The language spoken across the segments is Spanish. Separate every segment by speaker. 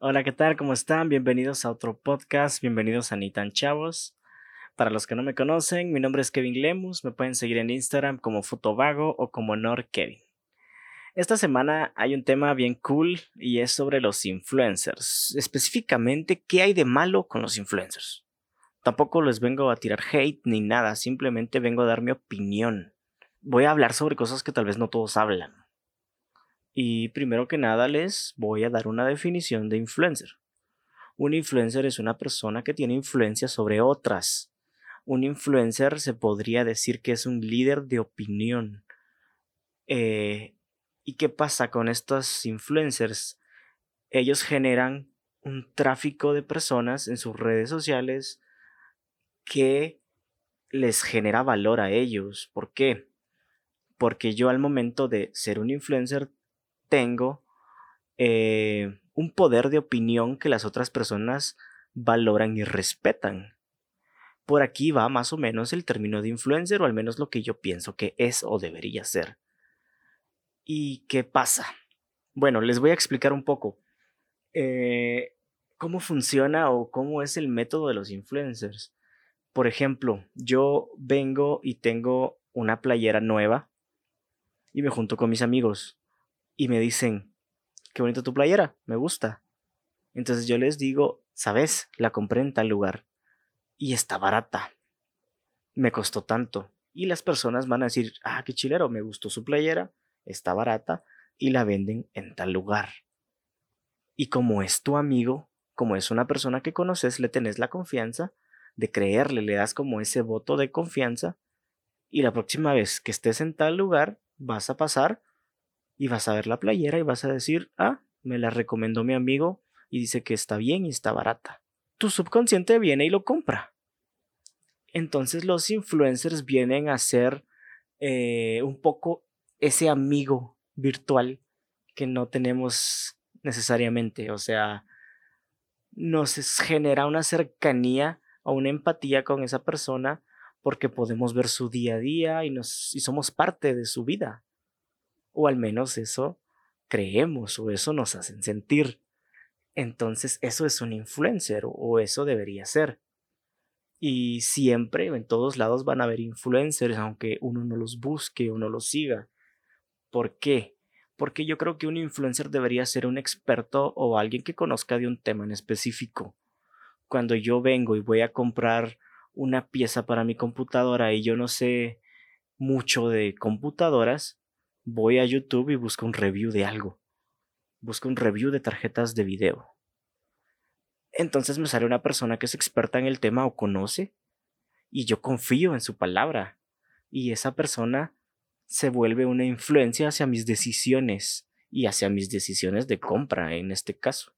Speaker 1: Hola, ¿qué tal? ¿Cómo están? Bienvenidos a otro podcast, bienvenidos a Nitan Chavos. Para los que no me conocen, mi nombre es Kevin Lemus, me pueden seguir en Instagram como Fotovago o como NorKevin. Esta semana hay un tema bien cool y es sobre los influencers. Específicamente, ¿qué hay de malo con los influencers? Tampoco les vengo a tirar hate ni nada, simplemente vengo a dar mi opinión. Voy a hablar sobre cosas que tal vez no todos hablan. Y primero que nada les voy a dar una definición de influencer. Un influencer es una persona que tiene influencia sobre otras. Un influencer se podría decir que es un líder de opinión. Eh, ¿Y qué pasa con estos influencers? Ellos generan un tráfico de personas en sus redes sociales que les genera valor a ellos. ¿Por qué? Porque yo al momento de ser un influencer tengo eh, un poder de opinión que las otras personas valoran y respetan. Por aquí va más o menos el término de influencer, o al menos lo que yo pienso que es o debería ser. ¿Y qué pasa? Bueno, les voy a explicar un poco eh, cómo funciona o cómo es el método de los influencers. Por ejemplo, yo vengo y tengo una playera nueva y me junto con mis amigos y me dicen, qué bonita tu playera, me gusta. Entonces yo les digo, sabes, la compré en tal lugar y está barata. Me costó tanto. Y las personas van a decir, ah, qué chilero, me gustó su playera, está barata y la venden en tal lugar. Y como es tu amigo, como es una persona que conoces, le tenés la confianza de creerle, le das como ese voto de confianza y la próxima vez que estés en tal lugar vas a pasar y vas a ver la playera y vas a decir, ah, me la recomendó mi amigo y dice que está bien y está barata. Tu subconsciente viene y lo compra. Entonces los influencers vienen a ser eh, un poco ese amigo virtual que no tenemos necesariamente. O sea, nos genera una cercanía o una empatía con esa persona porque podemos ver su día a día y, nos, y somos parte de su vida. O al menos eso creemos o eso nos hacen sentir. Entonces eso es un influencer o eso debería ser. Y siempre en todos lados van a haber influencers, aunque uno no los busque o no los siga. ¿Por qué? Porque yo creo que un influencer debería ser un experto o alguien que conozca de un tema en específico. Cuando yo vengo y voy a comprar una pieza para mi computadora y yo no sé mucho de computadoras, voy a YouTube y busco un review de algo. Busco un review de tarjetas de video. Entonces me sale una persona que es experta en el tema o conoce y yo confío en su palabra. Y esa persona se vuelve una influencia hacia mis decisiones y hacia mis decisiones de compra en este caso.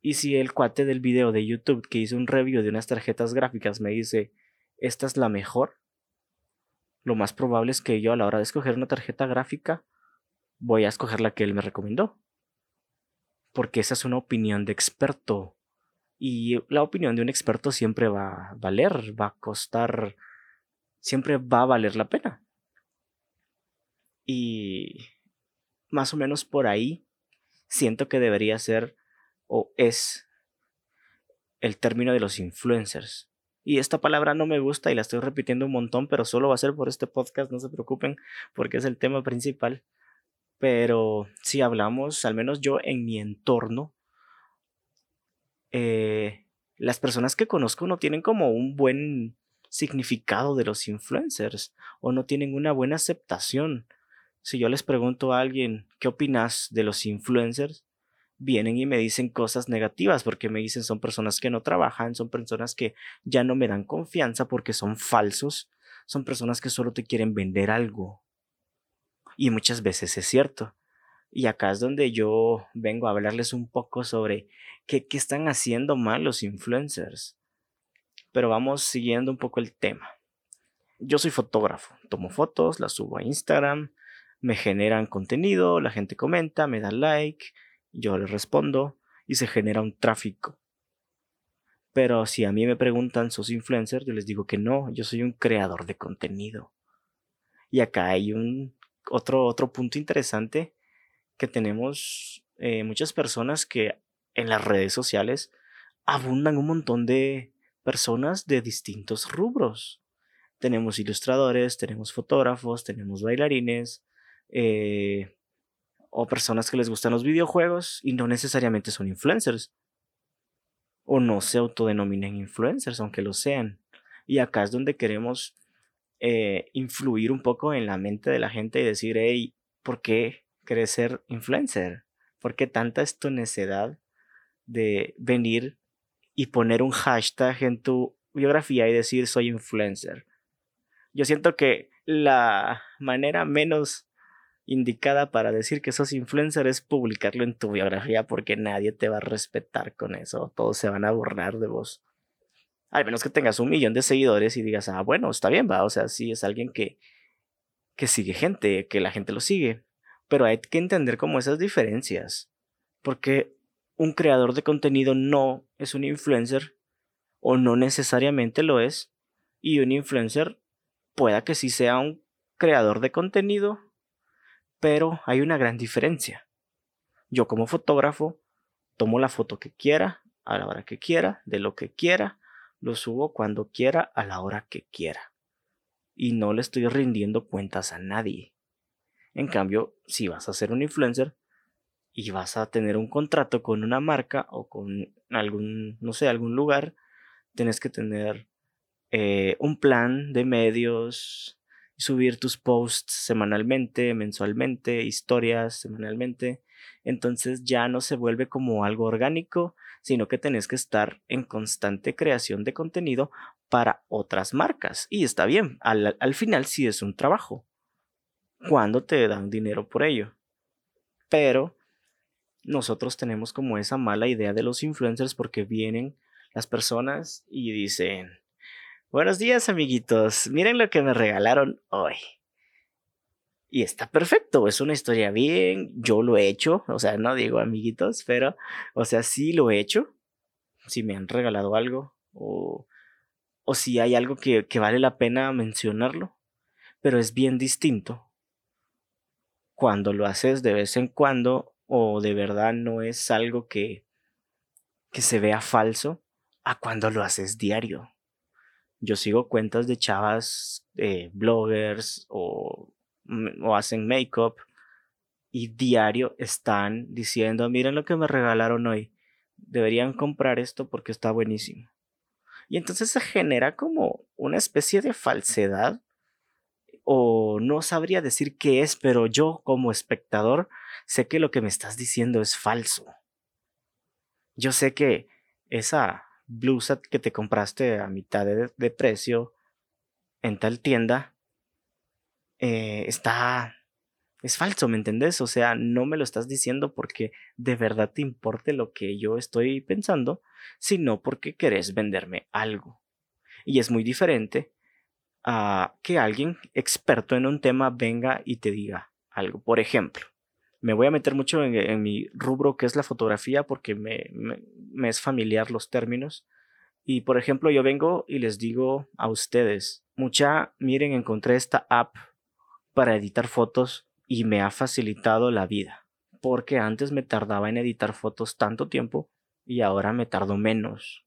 Speaker 1: Y si el cuate del video de YouTube que hizo un review de unas tarjetas gráficas me dice, esta es la mejor, lo más probable es que yo a la hora de escoger una tarjeta gráfica voy a escoger la que él me recomendó. Porque esa es una opinión de experto. Y la opinión de un experto siempre va a valer, va a costar, siempre va a valer la pena. Y más o menos por ahí siento que debería ser o es el término de los influencers. Y esta palabra no me gusta y la estoy repitiendo un montón, pero solo va a ser por este podcast, no se preocupen, porque es el tema principal. Pero si hablamos, al menos yo en mi entorno, eh, las personas que conozco no tienen como un buen significado de los influencers o no tienen una buena aceptación. Si yo les pregunto a alguien, ¿qué opinas de los influencers? Vienen y me dicen cosas negativas porque me dicen son personas que no trabajan, son personas que ya no me dan confianza porque son falsos, son personas que solo te quieren vender algo. Y muchas veces es cierto. Y acá es donde yo vengo a hablarles un poco sobre qué, qué están haciendo mal los influencers. Pero vamos siguiendo un poco el tema. Yo soy fotógrafo, tomo fotos, las subo a Instagram, me generan contenido, la gente comenta, me da like, yo le respondo y se genera un tráfico. Pero si a mí me preguntan, ¿sos influencer? Yo les digo que no, yo soy un creador de contenido. Y acá hay un otro, otro punto interesante que tenemos eh, muchas personas que en las redes sociales abundan un montón de personas de distintos rubros. Tenemos ilustradores, tenemos fotógrafos, tenemos bailarines, eh, o personas que les gustan los videojuegos y no necesariamente son influencers. O no se autodenominen influencers, aunque lo sean. Y acá es donde queremos eh, influir un poco en la mente de la gente y decir, hey, ¿por qué querés ser influencer? ¿Por qué tanta es tu necedad de venir y poner un hashtag en tu biografía y decir soy influencer? Yo siento que la manera menos indicada para decir que sos influencer es publicarlo en tu biografía porque nadie te va a respetar con eso, todos se van a burlar de vos. Al menos que tengas un millón de seguidores y digas, ah, bueno, está bien, va. O sea, sí es alguien que, que sigue gente, que la gente lo sigue. Pero hay que entender como esas diferencias. Porque un creador de contenido no es un influencer o no necesariamente lo es. Y un influencer pueda que sí sea un creador de contenido, pero hay una gran diferencia. Yo como fotógrafo tomo la foto que quiera, a la hora que quiera, de lo que quiera, lo subo cuando quiera, a la hora que quiera. Y no le estoy rindiendo cuentas a nadie. En cambio, si vas a ser un influencer y vas a tener un contrato con una marca o con algún, no sé, algún lugar, tienes que tener eh, un plan de medios, subir tus posts semanalmente, mensualmente, historias semanalmente. Entonces ya no se vuelve como algo orgánico, sino que tenés que estar en constante creación de contenido para otras marcas. Y está bien, al, al final sí es un trabajo, cuando te dan dinero por ello. Pero nosotros tenemos como esa mala idea de los influencers porque vienen las personas y dicen, buenos días amiguitos, miren lo que me regalaron hoy. Y está perfecto, es una historia bien, yo lo he hecho, o sea, no digo amiguitos, pero, o sea, sí lo he hecho, si me han regalado algo, o, o si hay algo que, vale la pena mencionarlo, pero es bien distinto cuando lo haces de vez en cuando o de verdad no es algo que, que se vea falso a cuando lo haces diario. Yo sigo cuentas de chavas, eh, bloggers o o hacen make-up y diario están diciendo, miren lo que me regalaron hoy, deberían comprar esto porque está buenísimo. Y entonces se genera como una especie de falsedad o no sabría decir qué es, pero yo como espectador sé que lo que me estás diciendo es falso. Yo sé que esa blusa que te compraste a mitad de, precio en tal tienda eh, está... Es falso, ¿me entendés? O sea, no me lo estás diciendo porque de verdad te importe lo que yo estoy pensando, sino porque querés venderme algo. Y es muy diferente a que alguien experto en un tema venga y te diga algo. Por ejemplo, me voy a meter mucho en, mi rubro que es la fotografía porque me, me, es familiar los términos. Y por ejemplo, yo vengo y les digo a ustedes, mucha, miren, encontré esta app para editar fotos y me ha facilitado la vida, porque antes me tardaba en editar fotos tanto tiempo y ahora me tardo menos.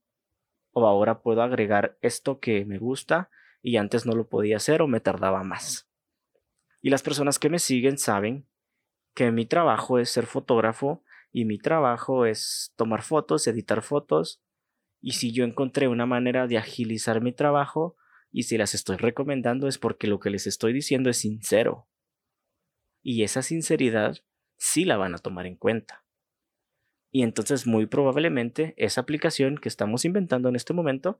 Speaker 1: O ahora puedo agregar esto que me gusta y antes no lo podía hacer o me tardaba más. Y las personas que me siguen saben que mi trabajo es ser fotógrafo y mi trabajo es tomar fotos, editar fotos. Y si yo encontré una manera de agilizar mi trabajo, y si las estoy recomendando es porque lo que les estoy diciendo es sincero. Y esa sinceridad sí la van a tomar en cuenta. Y entonces muy probablemente esa aplicación que estamos inventando en este momento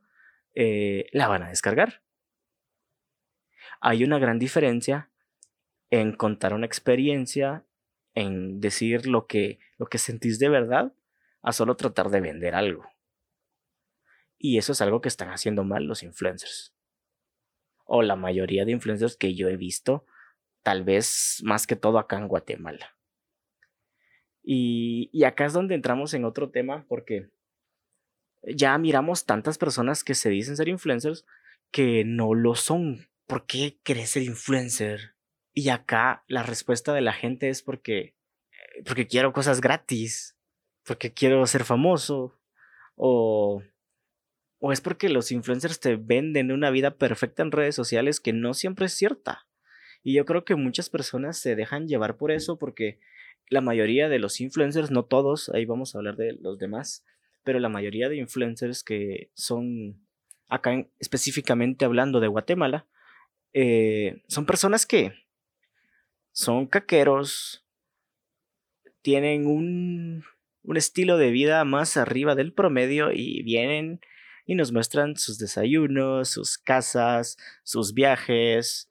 Speaker 1: eh, la van a descargar. Hay una gran diferencia en contar una experiencia, en decir lo que, lo que sentís de verdad, a solo tratar de vender algo. Y eso es algo que están haciendo mal los influencers o la mayoría de influencers que yo he visto, tal vez más que todo acá en Guatemala. Y, y acá es donde entramos en otro tema porque ya miramos tantas personas que se dicen ser influencers que no lo son. ¿Por qué querés ser influencer? Y acá la respuesta de la gente es porque, porque quiero cosas gratis porque quiero ser famoso o o es porque los influencers te venden una vida perfecta en redes sociales que no siempre es cierta. Y yo creo que muchas personas se dejan llevar por eso porque la mayoría de los influencers, no todos, ahí vamos a hablar de los demás, pero la mayoría de influencers que son acá específicamente hablando de Guatemala, eh, son personas que son caqueros, tienen un, un estilo de vida más arriba del promedio y vienen y nos muestran sus desayunos, sus casas, sus viajes.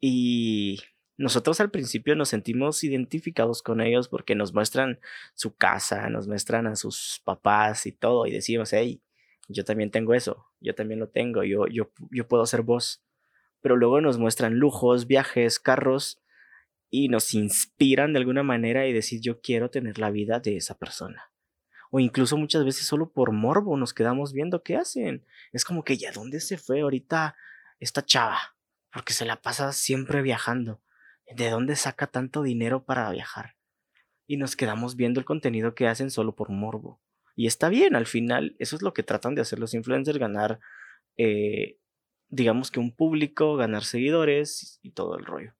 Speaker 1: Y nosotros al principio nos sentimos identificados con ellos porque nos muestran su casa, nos muestran a sus papás y todo y decimos, hey, yo también tengo eso, yo también lo tengo, yo, yo, yo puedo ser vos. Pero luego nos muestran lujos, viajes, carros y nos inspiran de alguna manera y decir, yo quiero tener la vida de esa persona o incluso muchas veces solo por morbo nos quedamos viendo qué hacen. Es como que ya dónde se fue ahorita esta chava, porque se la pasa siempre viajando. ¿De dónde saca tanto dinero para viajar? Y nos quedamos viendo el contenido que hacen solo por morbo. Y está bien, al final, eso es lo que tratan de hacer los influencers, ganar, eh, digamos que un público, ganar seguidores y todo el rollo.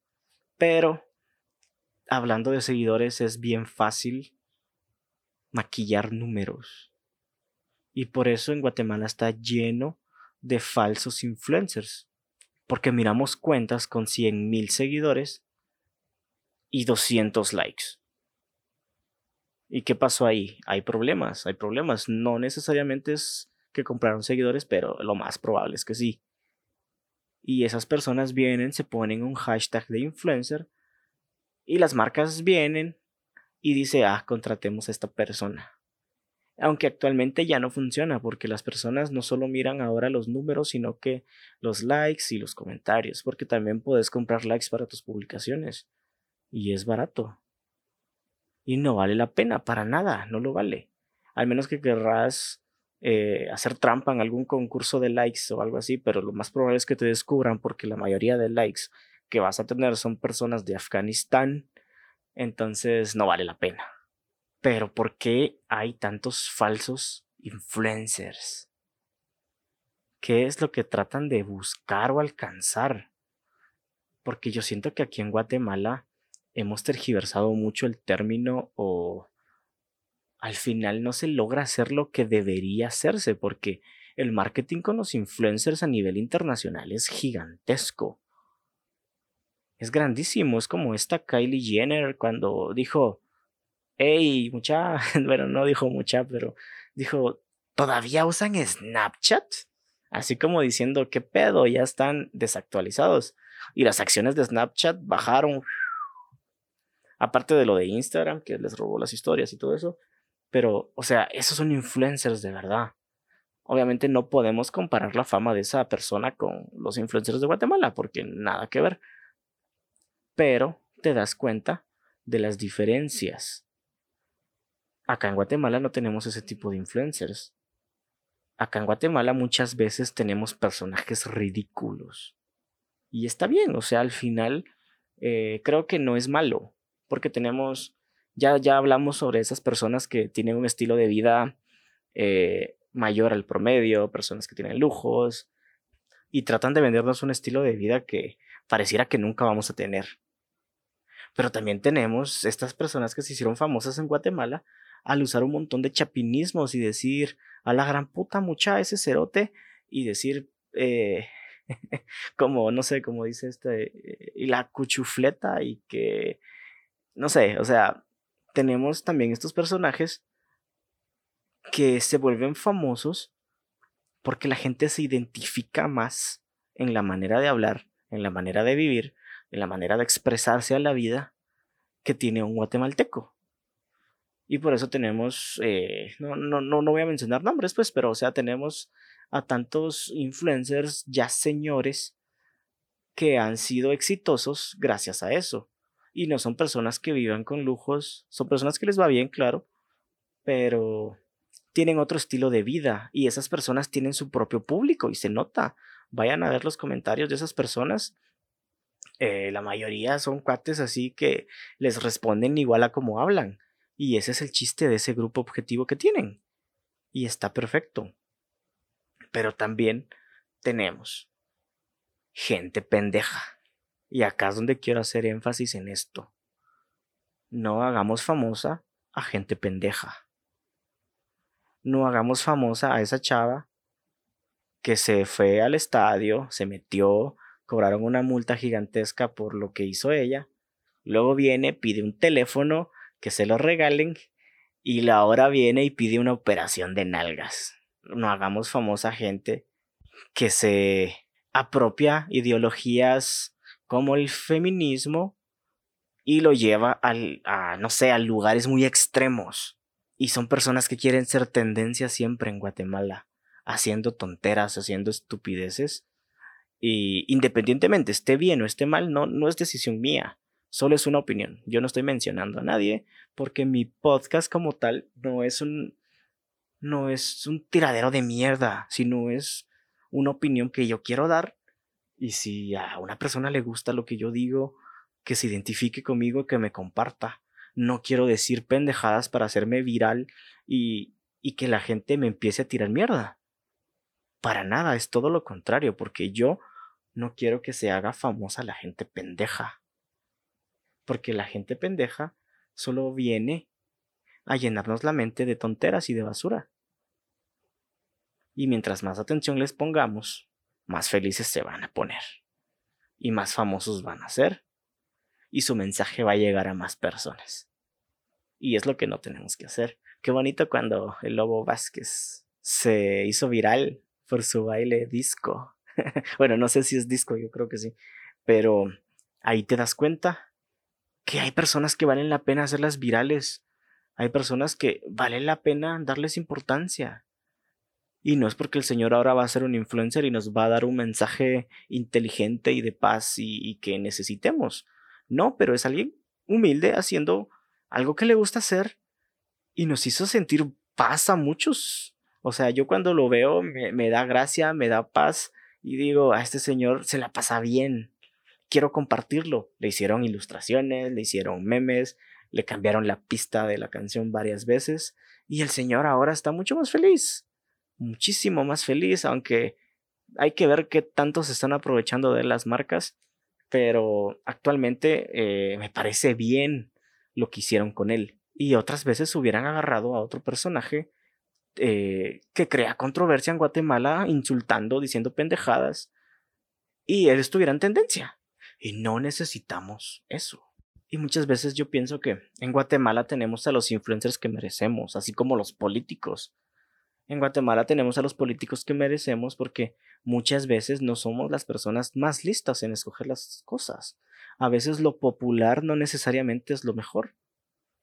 Speaker 1: Pero, hablando de seguidores, es bien fácil maquillar números. Y por eso en Guatemala está lleno de falsos influencers. Porque miramos cuentas con 100.000 seguidores y 200 likes. ¿Y qué pasó ahí? Hay problemas, hay problemas. No necesariamente es que compraron seguidores, pero lo más probable es que sí. Y esas personas vienen, se ponen un hashtag de influencer y las marcas vienen, y dice, ah, contratemos a esta persona. Aunque actualmente ya no funciona porque las personas no solo miran ahora los números, sino que los likes y los comentarios, porque también puedes comprar likes para tus publicaciones. Y es barato. Y no vale la pena, para nada, no lo vale. Al menos que querrás eh, hacer trampa en algún concurso de likes o algo así, pero lo más probable es que te descubran porque la mayoría de likes que vas a tener son personas de Afganistán, entonces no vale la pena. Pero ¿por qué hay tantos falsos influencers? ¿Qué es lo que tratan de buscar o alcanzar? Porque yo siento que aquí en Guatemala hemos tergiversado mucho el término o al final no se logra hacer lo que debería hacerse porque el marketing con los influencers a nivel internacional es gigantesco es grandísimo. Es como esta Kylie Jenner cuando dijo, hey, mucha, bueno, no dijo mucha, pero dijo, ¿todavía usan Snapchat? Así como diciendo, ¿qué pedo? Ya están desactualizados. Y las acciones de Snapchat bajaron. Aparte de lo de Instagram, que les robó las historias y todo eso. Pero, o sea, esos son influencers de verdad. Obviamente no podemos comparar la fama de esa persona con los influencers de Guatemala, porque nada que ver pero te das cuenta de las diferencias. Acá en Guatemala no tenemos ese tipo de influencers. Acá en Guatemala muchas veces tenemos personajes ridículos. Y está bien, o sea, al final eh, creo que no es malo, porque tenemos, ya, ya hablamos sobre esas personas que tienen un estilo de vida eh, mayor al promedio, personas que tienen lujos, y tratan de vendernos un estilo de vida que pareciera que nunca vamos a tener. Pero también tenemos estas personas que se hicieron famosas en Guatemala al usar un montón de chapinismos y decir a la gran puta mucha ese cerote y decir eh, como no sé cómo dice este y la cuchufleta y que no sé o sea tenemos también estos personajes que se vuelven famosos porque la gente se identifica más en la manera de hablar en la manera de vivir en la manera de expresarse a la vida que tiene un guatemalteco. Y por eso tenemos, eh, no, no, no, no voy a mencionar nombres, pues, pero o sea, tenemos a tantos influencers ya señores que han sido exitosos gracias a eso. Y no son personas que vivan con lujos, son personas que les va bien, claro, pero tienen otro estilo de vida y esas personas tienen su propio público y se nota. Vayan a ver los comentarios de esas personas eh, la mayoría son cuates así que les responden igual a como hablan. Y ese es el chiste de ese grupo objetivo que tienen. Y está perfecto. Pero también tenemos gente pendeja. Y acá es donde quiero hacer énfasis en esto. No hagamos famosa a gente pendeja. No hagamos famosa a esa chava que se fue al estadio, se metió, cobraron una multa gigantesca por lo que hizo ella. Luego viene, pide un teléfono, que se lo regalen, y la hora viene y pide una operación de nalgas. No hagamos famosa gente que se apropia ideologías como el feminismo y lo lleva al, a, no sé, a lugares muy extremos. Y son personas que quieren ser tendencia siempre en Guatemala, haciendo tonteras, haciendo estupideces. Y independientemente esté bien o esté mal, no, no es decisión mía, solo es una opinión. Yo no estoy mencionando a nadie porque mi podcast como tal no es un no es un tiradero de mierda, sino es una opinión que yo quiero dar y si a una persona le gusta lo que yo digo, que se identifique conmigo, que me comparta. No quiero decir pendejadas para hacerme viral y, que la gente me empiece a tirar mierda. Para nada, es todo lo contrario, porque yo no quiero que se haga famosa la gente pendeja. Porque la gente pendeja solo viene a llenarnos la mente de tonteras y de basura. Y mientras más atención les pongamos, más felices se van a poner y más famosos van a ser y su mensaje va a llegar a más personas. Y es lo que no tenemos que hacer. Qué bonito cuando el Lobo Vázquez se hizo viral por su baile disco. bueno, no sé si es disco, yo creo que sí. Pero ahí te das cuenta que hay personas que valen la pena hacerlas virales. Hay personas que vale la pena darles importancia. Y no es porque el Señor ahora va a ser un influencer y nos va a dar un mensaje inteligente y de paz y, que necesitemos. No, pero es alguien humilde haciendo algo que le gusta hacer y nos hizo sentir paz a muchos. O sea, yo cuando lo veo me, me da gracia, me da paz y digo, a este señor se la pasa bien. Quiero compartirlo. Le hicieron ilustraciones, le hicieron memes, le cambiaron la pista de la canción varias veces y el señor ahora está mucho más feliz muchísimo más feliz, aunque hay que ver qué tanto se están aprovechando de las marcas, pero actualmente eh, me parece bien lo que hicieron con él. Y otras veces hubieran agarrado a otro personaje eh, que crea controversia en Guatemala, insultando, diciendo pendejadas, y él estuviera en tendencia. Y no necesitamos eso. Y muchas veces yo pienso que en Guatemala tenemos a los influencers que merecemos, así como los políticos. En Guatemala tenemos a los políticos que merecemos porque muchas veces no somos las personas más listas en escoger las cosas. A veces lo popular no necesariamente es lo mejor.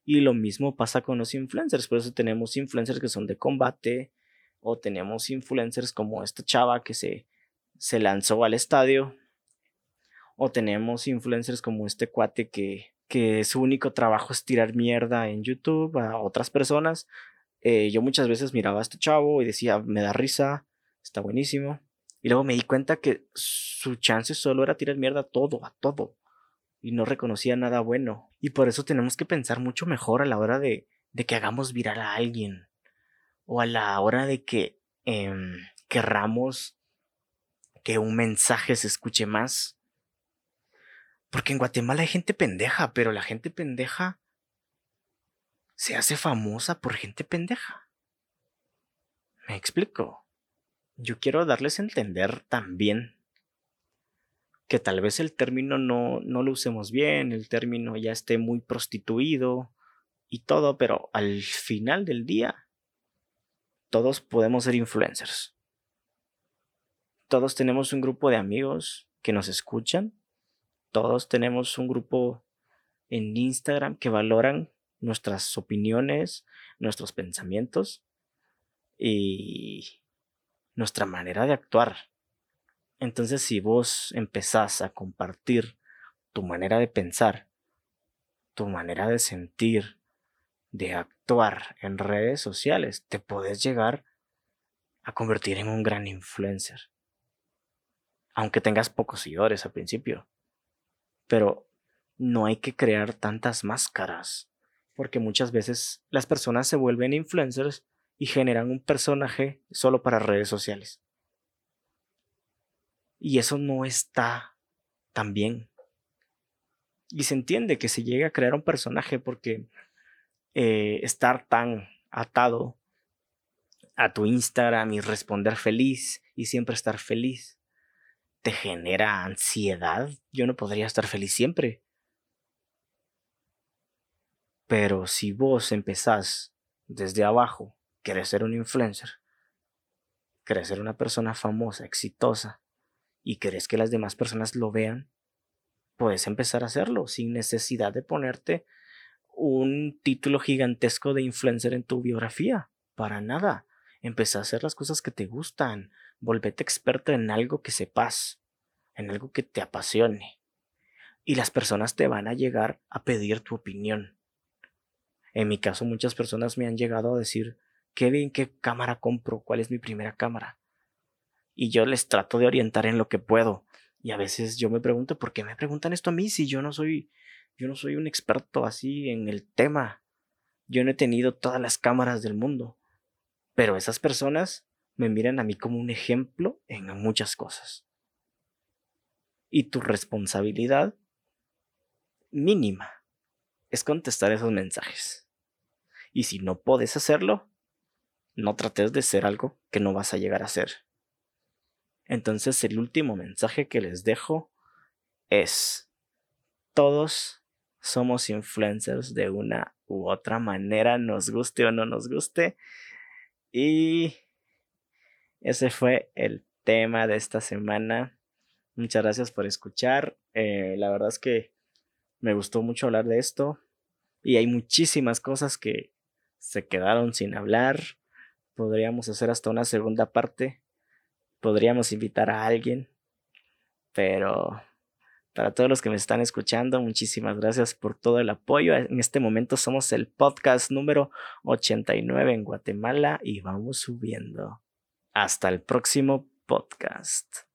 Speaker 1: Y lo mismo pasa con los influencers. Por eso tenemos influencers que son de combate. O tenemos influencers como esta chava que se, se lanzó al estadio. O tenemos influencers como este cuate que, que su único trabajo es tirar mierda en YouTube a otras personas. Eh, yo muchas veces miraba a este chavo y decía, me da risa, está buenísimo. Y luego me di cuenta que su chance solo era tirar mierda a todo, a todo. Y no reconocía nada bueno. Y por eso tenemos que pensar mucho mejor a la hora de, de que hagamos viral a alguien. O a la hora de que em, querramos que un mensaje se escuche más. Porque en Guatemala hay gente pendeja, pero la gente pendeja se hace famosa por gente pendeja. Me explico. Yo quiero darles a entender también que tal vez el término no, no lo usemos bien, el término ya esté muy prostituido y todo, pero al final del día todos podemos ser influencers. Todos tenemos un grupo de amigos que nos escuchan. Todos tenemos un grupo en Instagram que valoran nuestras opiniones, nuestros pensamientos y nuestra manera de actuar. Entonces, si vos empezás a compartir tu manera de pensar, tu manera de sentir, de actuar en redes sociales, te podés llegar a convertir en un gran influencer. Aunque tengas pocos seguidores al principio. Pero no hay que crear tantas máscaras porque muchas veces las personas se vuelven influencers y generan un personaje solo para redes sociales. Y eso no está tan bien. Y se entiende que se llegue a crear un personaje porque eh, estar tan atado a tu Instagram y responder feliz y siempre estar feliz te genera ansiedad. Yo no podría estar feliz siempre. Pero si vos empezás desde abajo, querés ser un influencer, querés ser una persona famosa, exitosa, y querés que las demás personas lo vean, puedes empezar a hacerlo sin necesidad de ponerte un título gigantesco de influencer en tu biografía. Para nada. Empezá a hacer las cosas que te gustan. Volvete experto en algo que sepas, en algo que te apasione. Y las personas te van a llegar a pedir tu opinión. En mi caso, muchas personas me han llegado a decir, Kevin, ¿qué cámara compro? ¿Cuál es mi primera cámara? Y yo les trato de orientar en lo que puedo. Y a veces yo me pregunto, ¿por qué me preguntan esto a mí si yo no soy, yo no soy un experto así en el tema? Yo no he tenido todas las cámaras del mundo. Pero esas personas me miran a mí como un ejemplo en muchas cosas. Y tu responsabilidad mínima es contestar esos mensajes. Y si no puedes hacerlo, no trates de ser algo que no vas a llegar a ser. Entonces el último mensaje que les dejo es, todos somos influencers de una u otra manera, nos guste o no nos guste. Y ese fue el tema de esta semana. Muchas gracias por escuchar. Eh, la verdad es que me gustó mucho hablar de esto. Y hay muchísimas cosas que se quedaron sin hablar. Podríamos hacer hasta una segunda parte. Podríamos invitar a alguien. Pero para todos los que me están escuchando, muchísimas gracias por todo el apoyo. En este momento somos el podcast número 89 en Guatemala y vamos subiendo. Hasta el próximo podcast.